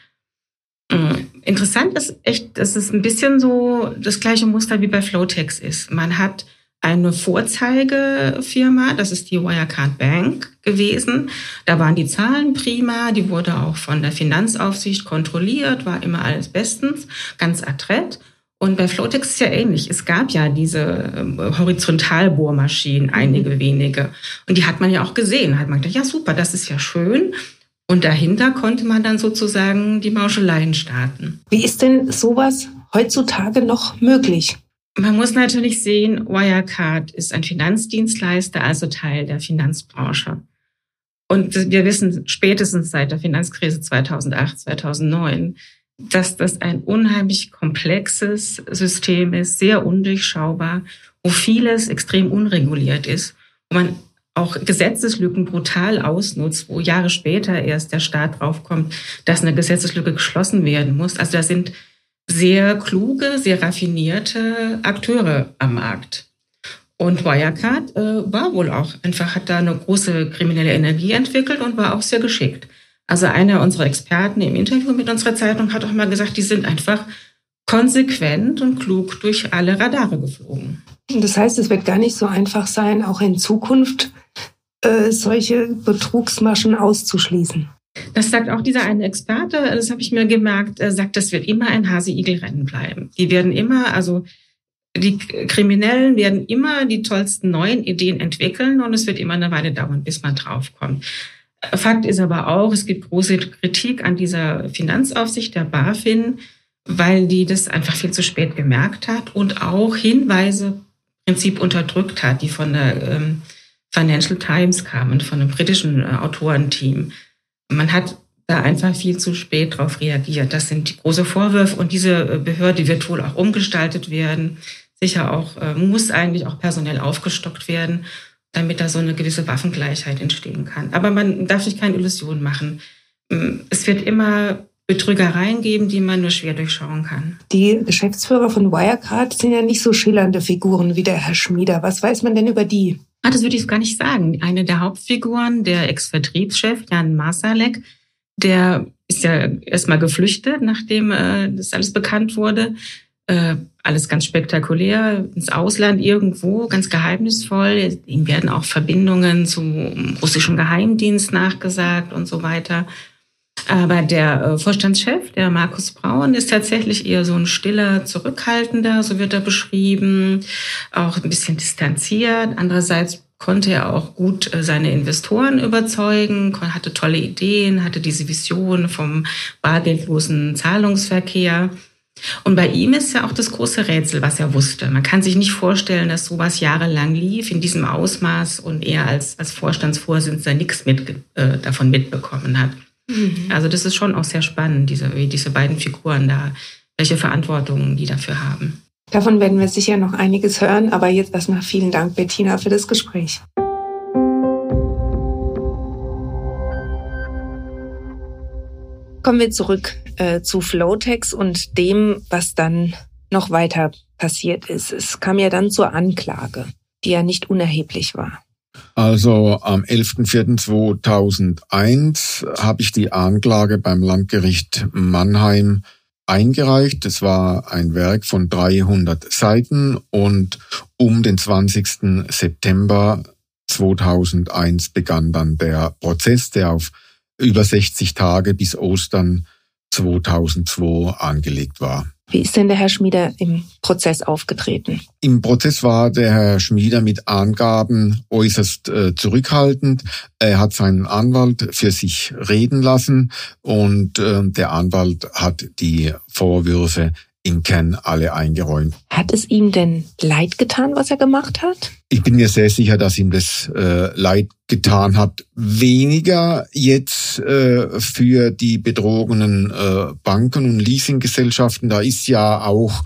Mhm. Interessant ist echt, dass es ein bisschen so das gleiche Muster wie bei Flowtex ist. Man hat eine Vorzeigefirma, das ist die Wirecard Bank gewesen. Da waren die Zahlen prima, die wurde auch von der Finanzaufsicht kontrolliert, war immer alles bestens, ganz adrett. Und bei Flotex ist ja ähnlich. Es gab ja diese ähm, Horizontalbohrmaschinen, einige mhm. wenige. Und die hat man ja auch gesehen. Hat man gedacht, ja super, das ist ja schön. Und dahinter konnte man dann sozusagen die Mauscheleien starten. Wie ist denn sowas heutzutage noch möglich? Man muss natürlich sehen, Wirecard ist ein Finanzdienstleister, also Teil der Finanzbranche. Und wir wissen spätestens seit der Finanzkrise 2008, 2009, dass das ein unheimlich komplexes System ist, sehr undurchschaubar, wo vieles extrem unreguliert ist, wo man auch Gesetzeslücken brutal ausnutzt, wo Jahre später erst der Staat draufkommt, dass eine Gesetzeslücke geschlossen werden muss. Also da sind sehr kluge, sehr raffinierte Akteure am Markt. Und Wirecard äh, war wohl auch einfach, hat da eine große kriminelle Energie entwickelt und war auch sehr geschickt. Also einer unserer Experten im Interview mit unserer Zeitung hat auch mal gesagt, die sind einfach konsequent und klug durch alle Radare geflogen. Das heißt, es wird gar nicht so einfach sein, auch in Zukunft äh, solche Betrugsmaschen auszuschließen. Das sagt auch dieser eine Experte, das habe ich mir gemerkt, er sagt, das wird immer ein Hase-Igel-Rennen bleiben. Die werden immer, also die Kriminellen werden immer die tollsten neuen Ideen entwickeln und es wird immer eine Weile dauern, bis man draufkommt. Fakt ist aber auch, es gibt große Kritik an dieser Finanzaufsicht der BaFin, weil die das einfach viel zu spät gemerkt hat und auch Hinweise im Prinzip unterdrückt hat, die von der ähm, Financial Times kamen, von einem britischen äh, Autorenteam. Man hat da einfach viel zu spät darauf reagiert. Das sind große Vorwürfe und diese äh, Behörde wird wohl auch umgestaltet werden. Sicher auch, äh, muss eigentlich auch personell aufgestockt werden, damit da so eine gewisse Waffengleichheit entstehen kann. Aber man darf sich keine Illusionen machen. Mm, es wird immer Betrügereien geben, die man nur schwer durchschauen kann. Die Geschäftsführer von Wirecard sind ja nicht so schillernde Figuren wie der Herr Schmieder. Was weiß man denn über die? Ah, das würde ich gar nicht sagen. Eine der Hauptfiguren, der Ex-Vertriebschef Jan Masalek, der ist ja erstmal geflüchtet, nachdem äh, das alles bekannt wurde. Äh, alles ganz spektakulär, ins Ausland irgendwo, ganz geheimnisvoll. Ihm werden auch Verbindungen zum russischen Geheimdienst nachgesagt und so weiter. Aber der äh, Vorstandschef, der Markus Braun, ist tatsächlich eher so ein stiller, zurückhaltender, so wird er beschrieben, auch ein bisschen distanziert. Andererseits konnte er auch gut äh, seine Investoren überzeugen, hatte tolle Ideen, hatte diese Vision vom bargeldlosen Zahlungsverkehr. Und bei ihm ist ja auch das große Rätsel, was er wusste. Man kann sich nicht vorstellen, dass sowas jahrelang lief in diesem Ausmaß und er als, als Vorstandsvorsitzender nichts mit, äh, davon mitbekommen hat. Mhm. Also das ist schon auch sehr spannend, diese, wie diese beiden Figuren da, welche Verantwortungen die dafür haben. Davon werden wir sicher noch einiges hören, aber jetzt erstmal vielen Dank, Bettina, für das Gespräch. Kommen wir zurück äh, zu Flowtex und dem, was dann noch weiter passiert ist. Es kam ja dann zur Anklage, die ja nicht unerheblich war. Also am 11.04.2001 habe ich die Anklage beim Landgericht Mannheim eingereicht. Es war ein Werk von 300 Seiten und um den 20. September 2001 begann dann der Prozess, der auf über 60 Tage bis Ostern 2002 angelegt war. Wie ist denn der Herr Schmieder im Prozess aufgetreten? Im Prozess war der Herr Schmieder mit Angaben äußerst äh, zurückhaltend. Er hat seinen Anwalt für sich reden lassen und äh, der Anwalt hat die Vorwürfe in Kern alle eingeräumt. Hat es ihm denn leid getan, was er gemacht hat? Ich bin mir sehr sicher, dass ihm das äh, leid getan hat. Weniger jetzt äh, für die betrogenen äh, Banken und Leasinggesellschaften. Da ist ja auch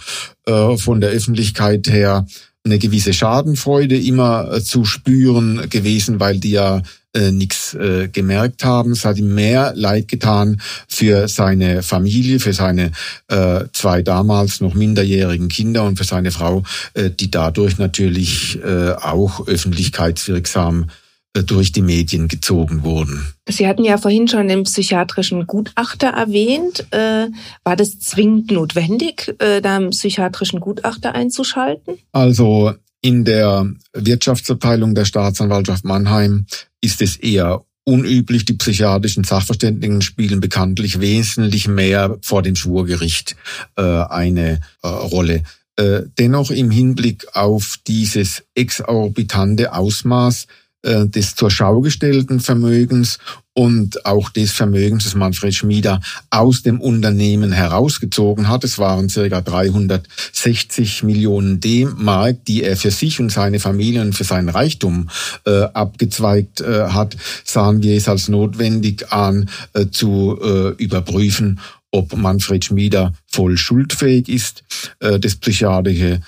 äh, von der Öffentlichkeit her eine gewisse Schadenfreude immer äh, zu spüren gewesen, weil die ja äh, nichts äh, gemerkt haben. Es hat ihm mehr leid getan für seine Familie, für seine äh, zwei damals noch minderjährigen Kinder und für seine Frau, äh, die dadurch natürlich äh, auch öffentlichkeitswirksam äh, durch die Medien gezogen wurden. Sie hatten ja vorhin schon den psychiatrischen Gutachter erwähnt. Äh, war das zwingend notwendig, da einen psychiatrischen Gutachter einzuschalten? Also in der Wirtschaftsabteilung der Staatsanwaltschaft Mannheim ist es eher unüblich. Die psychiatrischen Sachverständigen spielen bekanntlich wesentlich mehr vor dem Schwurgericht äh, eine äh, Rolle. Äh, dennoch im Hinblick auf dieses exorbitante Ausmaß äh, des zur Schau gestellten Vermögens und auch des Vermögens, das Manfred Schmieder aus dem Unternehmen herausgezogen hat. Es waren circa 360 Millionen D-Mark, die er für sich und seine Familie und für seinen Reichtum äh, abgezweigt äh, hat, sahen wir es als notwendig an, äh, zu äh, überprüfen, ob Manfred Schmieder voll schuldfähig ist. Äh, das psychiatrische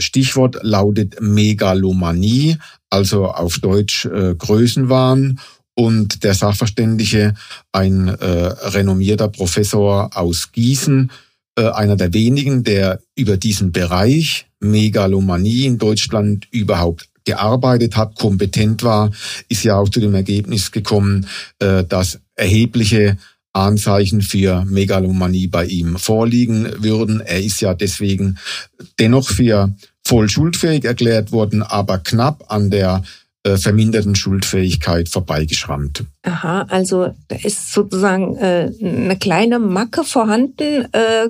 Stichwort lautet Megalomanie, also auf Deutsch äh, Größenwahn. Und der Sachverständige, ein äh, renommierter Professor aus Gießen, äh, einer der wenigen, der über diesen Bereich Megalomanie in Deutschland überhaupt gearbeitet hat, kompetent war, ist ja auch zu dem Ergebnis gekommen, äh, dass erhebliche Anzeichen für Megalomanie bei ihm vorliegen würden. Er ist ja deswegen dennoch für voll schuldfähig erklärt worden, aber knapp an der äh, verminderten Schuldfähigkeit vorbeigeschrammt. Aha, also da ist sozusagen äh, eine kleine Macke vorhanden, äh,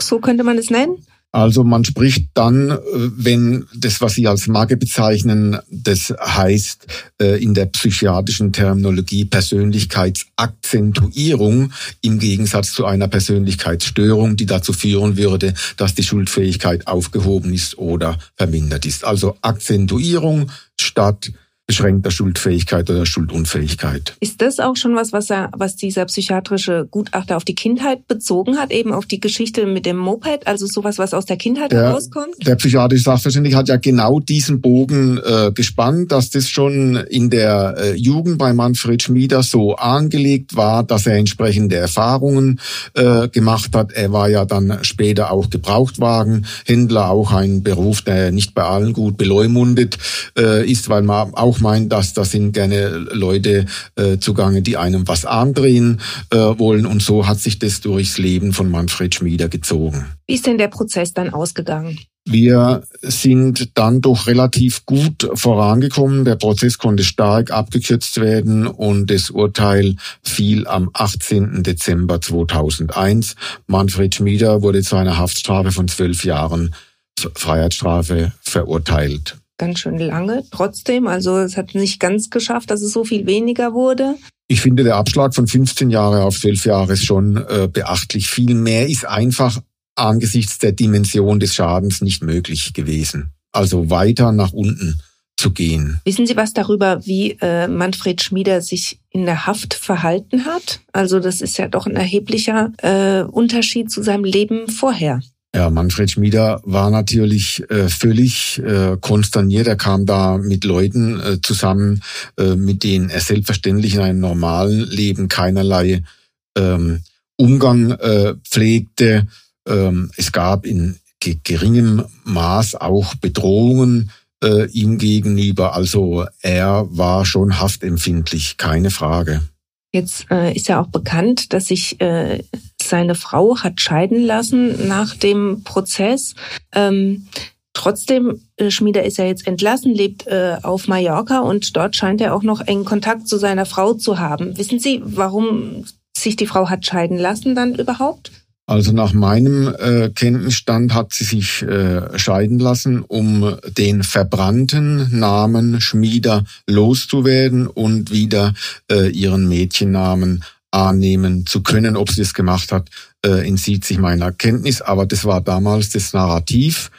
so könnte man es nennen? Also man spricht dann, äh, wenn das, was Sie als Marke bezeichnen, das heißt äh, in der psychiatrischen Terminologie Persönlichkeitsakzentuierung im Gegensatz zu einer Persönlichkeitsstörung, die dazu führen würde, dass die Schuldfähigkeit aufgehoben ist oder vermindert ist. Also Akzentuierung statt beschränkter Schuldfähigkeit oder Schuldunfähigkeit. Ist das auch schon was, was er, was dieser psychiatrische Gutachter auf die Kindheit bezogen hat, eben auf die Geschichte mit dem Moped, also sowas, was aus der Kindheit der, herauskommt? Der psychiatrische Sachverständige hat ja genau diesen Bogen äh, gespannt, dass das schon in der äh, Jugend bei Manfred Schmieder so angelegt war, dass er entsprechende Erfahrungen äh, gemacht hat. Er war ja dann später auch Gebrauchtwagenhändler, auch ein Beruf, der nicht bei allen gut beleumundet äh, ist, weil man auch auch meint, dass da sind gerne Leute äh, zugange, die einem was andrehen äh, wollen. Und so hat sich das durchs Leben von Manfred Schmieder gezogen. Wie ist denn der Prozess dann ausgegangen? Wir sind dann doch relativ gut vorangekommen. Der Prozess konnte stark abgekürzt werden und das Urteil fiel am 18. Dezember 2001. Manfred Schmieder wurde zu einer Haftstrafe von zwölf Jahren Freiheitsstrafe verurteilt ganz schön lange trotzdem. Also es hat nicht ganz geschafft, dass es so viel weniger wurde. Ich finde, der Abschlag von 15 Jahre auf 12 Jahre ist schon äh, beachtlich. Viel mehr ist einfach angesichts der Dimension des Schadens nicht möglich gewesen. Also weiter nach unten zu gehen. Wissen Sie was darüber, wie äh, Manfred Schmieder sich in der Haft verhalten hat? Also das ist ja doch ein erheblicher äh, Unterschied zu seinem Leben vorher. Ja, Manfred Schmieder war natürlich äh, völlig äh, konsterniert. Er kam da mit Leuten äh, zusammen, äh, mit denen er selbstverständlich in einem normalen Leben keinerlei ähm, Umgang äh, pflegte. Ähm, es gab in geringem Maß auch Bedrohungen äh, ihm gegenüber. Also er war schon haftempfindlich, keine Frage. Jetzt äh, ist ja auch bekannt, dass sich äh, seine Frau hat scheiden lassen nach dem Prozess. Ähm, trotzdem, äh, Schmieder ist ja jetzt entlassen, lebt äh, auf Mallorca und dort scheint er auch noch engen Kontakt zu seiner Frau zu haben. Wissen Sie, warum sich die Frau hat scheiden lassen dann überhaupt? Also nach meinem äh, Kenntnisstand hat sie sich äh, scheiden lassen, um den verbrannten Namen Schmieder loszuwerden und wieder äh, ihren Mädchennamen annehmen zu können. Ob sie das gemacht hat, äh, entzieht sich meiner Kenntnis, aber das war damals das Narrativ.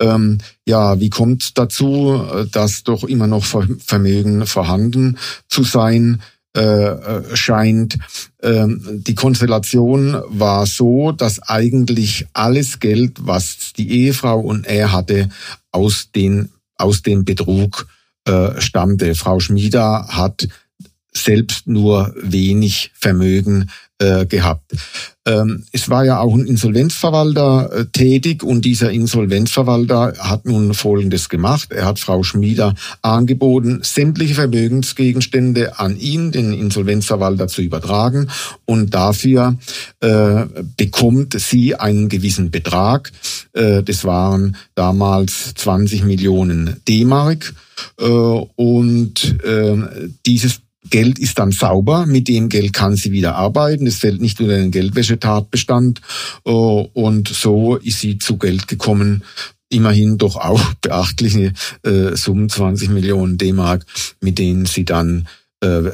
Ähm, ja, wie kommt dazu, äh, dass doch immer noch Vermögen vorhanden zu sein? Äh, äh, scheint. Ähm, die Konstellation war so, dass eigentlich alles Geld, was die Ehefrau und er hatte, aus, den, aus dem Betrug äh, stammte. Frau Schmieder hat selbst nur wenig Vermögen äh, gehabt. Ähm, es war ja auch ein Insolvenzverwalter äh, tätig und dieser Insolvenzverwalter hat nun Folgendes gemacht. Er hat Frau Schmieder angeboten, sämtliche Vermögensgegenstände an ihn, den Insolvenzverwalter, zu übertragen und dafür äh, bekommt sie einen gewissen Betrag. Äh, das waren damals 20 Millionen D-Mark äh, und äh, dieses Geld ist dann sauber, mit dem Geld kann sie wieder arbeiten, es fällt nicht unter den Geldwäschetatbestand äh, und so ist sie zu Geld gekommen, immerhin doch auch beachtliche äh, Summen, 20 Millionen D-Mark, mit denen sie dann äh,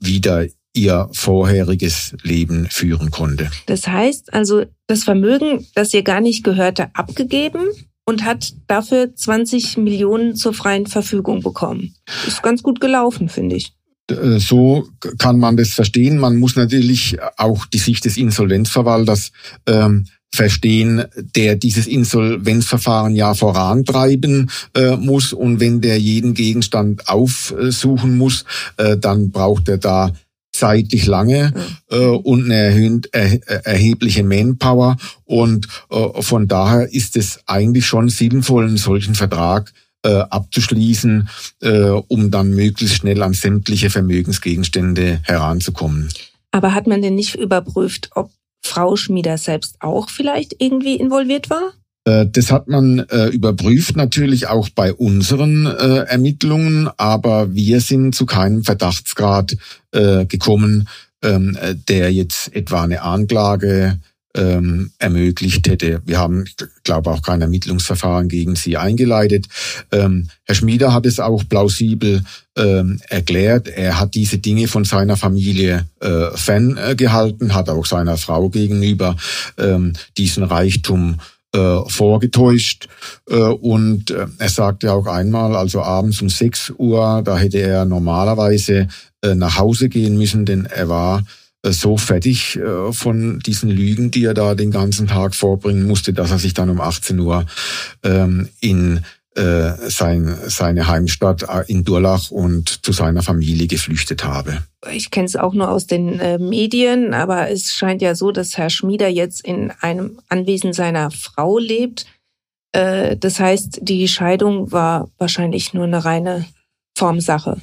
wieder ihr vorheriges Leben führen konnte. Das heißt also, das Vermögen, das ihr gar nicht gehörte, abgegeben und hat dafür 20 Millionen zur freien Verfügung bekommen. Ist ganz gut gelaufen, finde ich. Äh, so kann man das verstehen. Man muss natürlich auch die Sicht des Insolvenzverwalters ähm, verstehen, der dieses Insolvenzverfahren ja vorantreiben äh, muss. Und wenn der jeden Gegenstand aufsuchen muss, äh, dann braucht er da zeitlich lange äh, und eine erhöht, er, erhebliche Manpower. Und äh, von daher ist es eigentlich schon sinnvoll, einen solchen Vertrag äh, abzuschließen, äh, um dann möglichst schnell an sämtliche Vermögensgegenstände heranzukommen. Aber hat man denn nicht überprüft, ob Frau Schmieder selbst auch vielleicht irgendwie involviert war? Äh, das hat man äh, überprüft natürlich auch bei unseren äh, Ermittlungen, aber wir sind zu keinem Verdachtsgrad äh, gekommen, ähm, der jetzt etwa eine Anklage ähm, ermöglicht hätte. Wir haben, ich glaube, auch kein Ermittlungsverfahren gegen sie eingeleitet. Ähm, Herr Schmieder hat es auch plausibel ähm, erklärt. Er hat diese Dinge von seiner Familie äh, ferngehalten, hat auch seiner Frau gegenüber ähm, diesen Reichtum äh, vorgetäuscht. Äh, und äh, er sagte auch einmal, also abends um 6 Uhr, da hätte er normalerweise nach Hause gehen müssen, denn er war so fertig äh, von diesen Lügen, die er da den ganzen Tag vorbringen musste, dass er sich dann um 18 Uhr ähm, in äh, sein, seine Heimstadt in Durlach und zu seiner Familie geflüchtet habe. Ich kenne es auch nur aus den äh, Medien, aber es scheint ja so, dass Herr Schmieder jetzt in einem Anwesen seiner Frau lebt. Äh, das heißt, die Scheidung war wahrscheinlich nur eine reine Formsache.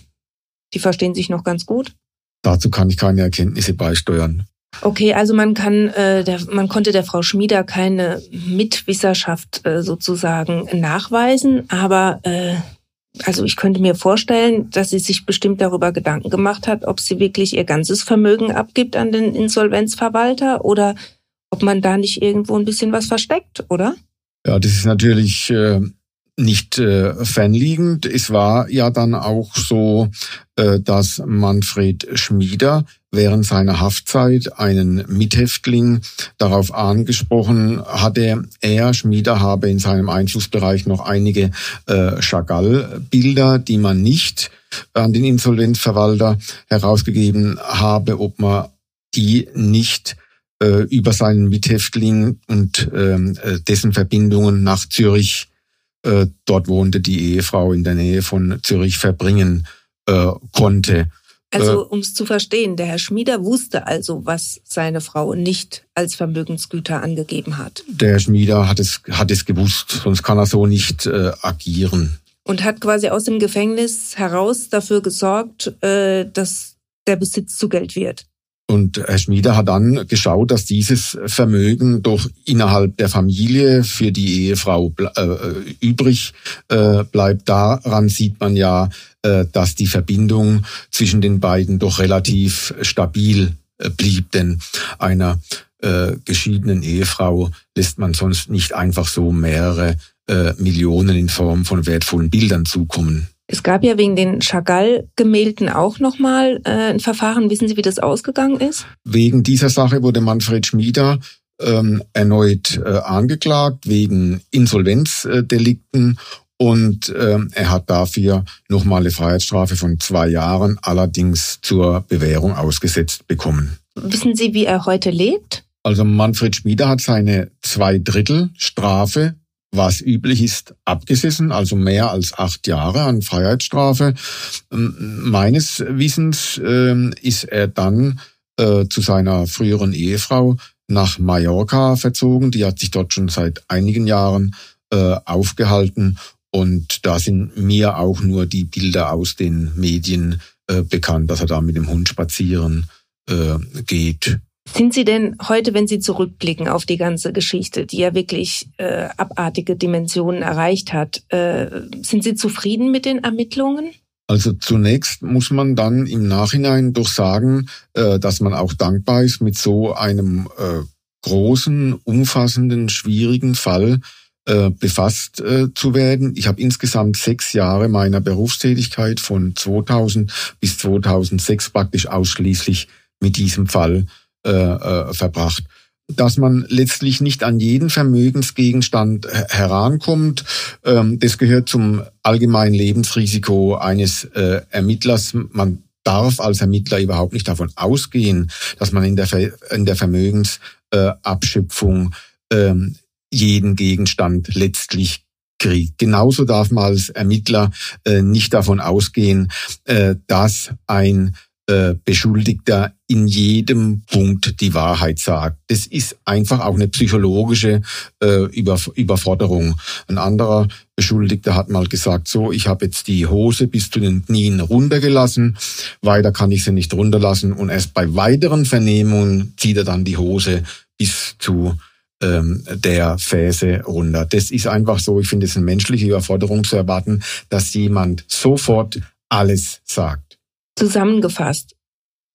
Die verstehen sich noch ganz gut. Dazu kann ich keine Erkenntnisse beisteuern. Okay, also man kann, äh, der, man konnte der Frau Schmieder keine Mitwisserschaft äh, sozusagen nachweisen, aber äh, also ich könnte mir vorstellen, dass sie sich bestimmt darüber Gedanken gemacht hat, ob sie wirklich ihr ganzes Vermögen abgibt an den Insolvenzverwalter oder ob man da nicht irgendwo ein bisschen was versteckt, oder? Ja, das ist natürlich äh, nicht äh, fernliegend. Es war ja dann auch so, äh, dass Manfred Schmieder während seiner Haftzeit einen Mithäftling darauf angesprochen hatte, er, Schmieder, habe in seinem Einflussbereich noch einige äh, Chagall-Bilder, die man nicht an den Insolvenzverwalter herausgegeben habe, ob man die nicht äh, über seinen Mithäftling und ähm, äh, dessen Verbindungen nach Zürich äh, dort wohnte die Ehefrau in der Nähe von Zürich verbringen äh, konnte. Also äh, um es zu verstehen, der Herr Schmieder wusste also, was seine Frau nicht als Vermögensgüter angegeben hat. Der Herr Schmieder hat es, hat es gewusst, sonst kann er so nicht äh, agieren. Und hat quasi aus dem Gefängnis heraus dafür gesorgt, äh, dass der Besitz zu Geld wird. Und Herr Schmieder hat dann geschaut, dass dieses Vermögen doch innerhalb der Familie für die Ehefrau äh, übrig äh, bleibt. Daran sieht man ja, äh, dass die Verbindung zwischen den beiden doch relativ stabil äh, blieb. Denn einer äh, geschiedenen Ehefrau lässt man sonst nicht einfach so mehrere äh, Millionen in Form von wertvollen Bildern zukommen. Es gab ja wegen den Chagall-Gemälden auch nochmal äh, ein Verfahren. Wissen Sie, wie das ausgegangen ist? Wegen dieser Sache wurde Manfred Schmieder ähm, erneut äh, angeklagt wegen Insolvenzdelikten und ähm, er hat dafür nochmal eine Freiheitsstrafe von zwei Jahren, allerdings zur Bewährung ausgesetzt bekommen. Wissen Sie, wie er heute lebt? Also Manfred Schmieder hat seine zwei Drittel Strafe was üblich ist, abgesessen, also mehr als acht Jahre an Freiheitsstrafe. Ähm, meines Wissens äh, ist er dann äh, zu seiner früheren Ehefrau nach Mallorca verzogen. Die hat sich dort schon seit einigen Jahren äh, aufgehalten. Und da sind mir auch nur die Bilder aus den Medien äh, bekannt, dass er da mit dem Hund spazieren geht. Sind Sie denn heute, wenn Sie zurückblicken auf die ganze Geschichte, die ja wirklich äh, abartige Dimensionen erreicht hat, äh, sind Sie zufrieden mit den Ermittlungen? Also zunächst muss man dann im Nachhinein doch sagen, äh, dass man auch dankbar ist, mit so einem äh, großen, umfassenden, schwierigen Fall äh, befasst äh, zu werden. Ich habe insgesamt sechs Jahre meiner Berufstätigkeit von 2000 bis 2006 praktisch ausschließlich mit diesem Fall äh, äh, verbracht dass man letztlich nicht an jeden Vermögensgegenstand herankommt. Ähm, das gehört zum allgemeinen Lebensrisiko eines äh, Ermittlers. Man darf als Ermittler überhaupt nicht davon ausgehen, dass man in der, in der Vermögensabschöpfung ähm, jeden Gegenstand letztlich kriegt. Genauso darf man als Ermittler äh, nicht davon ausgehen, äh, dass ein äh, Beschuldigter in jedem Punkt die Wahrheit sagt. Das ist einfach auch eine psychologische äh, Über Überforderung. Ein anderer Beschuldigter hat mal gesagt, so, ich habe jetzt die Hose bis zu den Knien runtergelassen, weiter kann ich sie nicht runterlassen und erst bei weiteren Vernehmungen zieht er dann die Hose bis zu ähm, der Fäse runter. Das ist einfach so, ich finde es eine menschliche Überforderung zu erwarten, dass jemand sofort alles sagt. Zusammengefasst,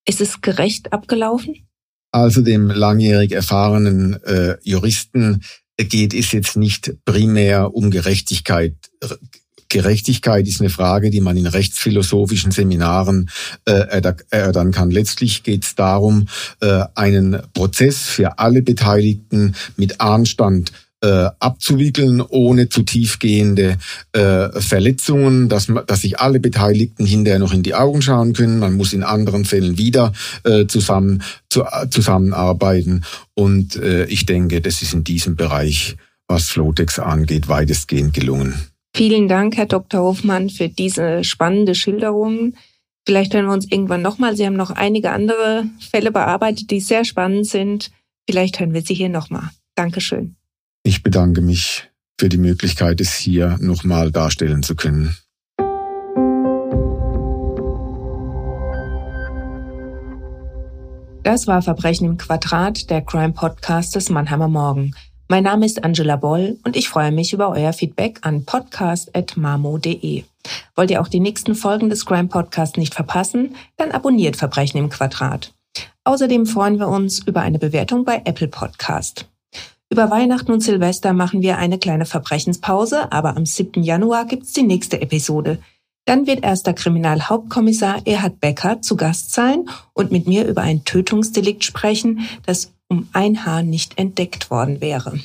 ist es gerecht abgelaufen? Also dem langjährig erfahrenen äh, Juristen geht es jetzt nicht primär um Gerechtigkeit. Gerechtigkeit ist eine Frage, die man in rechtsphilosophischen Seminaren äh, erörtern kann. Letztlich geht es darum, äh, einen Prozess für alle Beteiligten mit Anstand äh, abzuwickeln, ohne zu tiefgehende äh, Verletzungen, dass, dass sich alle Beteiligten hinterher noch in die Augen schauen können. Man muss in anderen Fällen wieder äh, zusammen zu, zusammenarbeiten. Und äh, ich denke, das ist in diesem Bereich, was Flotex angeht, weitestgehend gelungen. Vielen Dank, Herr Dr. Hofmann, für diese spannende Schilderung. Vielleicht hören wir uns irgendwann nochmal. Sie haben noch einige andere Fälle bearbeitet, die sehr spannend sind. Vielleicht hören wir Sie hier nochmal. Dankeschön. Ich bedanke mich für die Möglichkeit, es hier nochmal darstellen zu können. Das war Verbrechen im Quadrat, der Crime Podcast des Mannheimer Morgen. Mein Name ist Angela Boll und ich freue mich über euer Feedback an podcast.mamo.de. Wollt ihr auch die nächsten Folgen des Crime Podcasts nicht verpassen? Dann abonniert Verbrechen im Quadrat. Außerdem freuen wir uns über eine Bewertung bei Apple Podcast. Über Weihnachten und Silvester machen wir eine kleine Verbrechenspause, aber am 7. Januar gibt's die nächste Episode. Dann wird erster Kriminalhauptkommissar Erhard Becker zu Gast sein und mit mir über ein Tötungsdelikt sprechen, das um ein Haar nicht entdeckt worden wäre.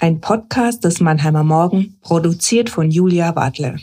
Ein Podcast des Mannheimer Morgen, produziert von Julia Wadle.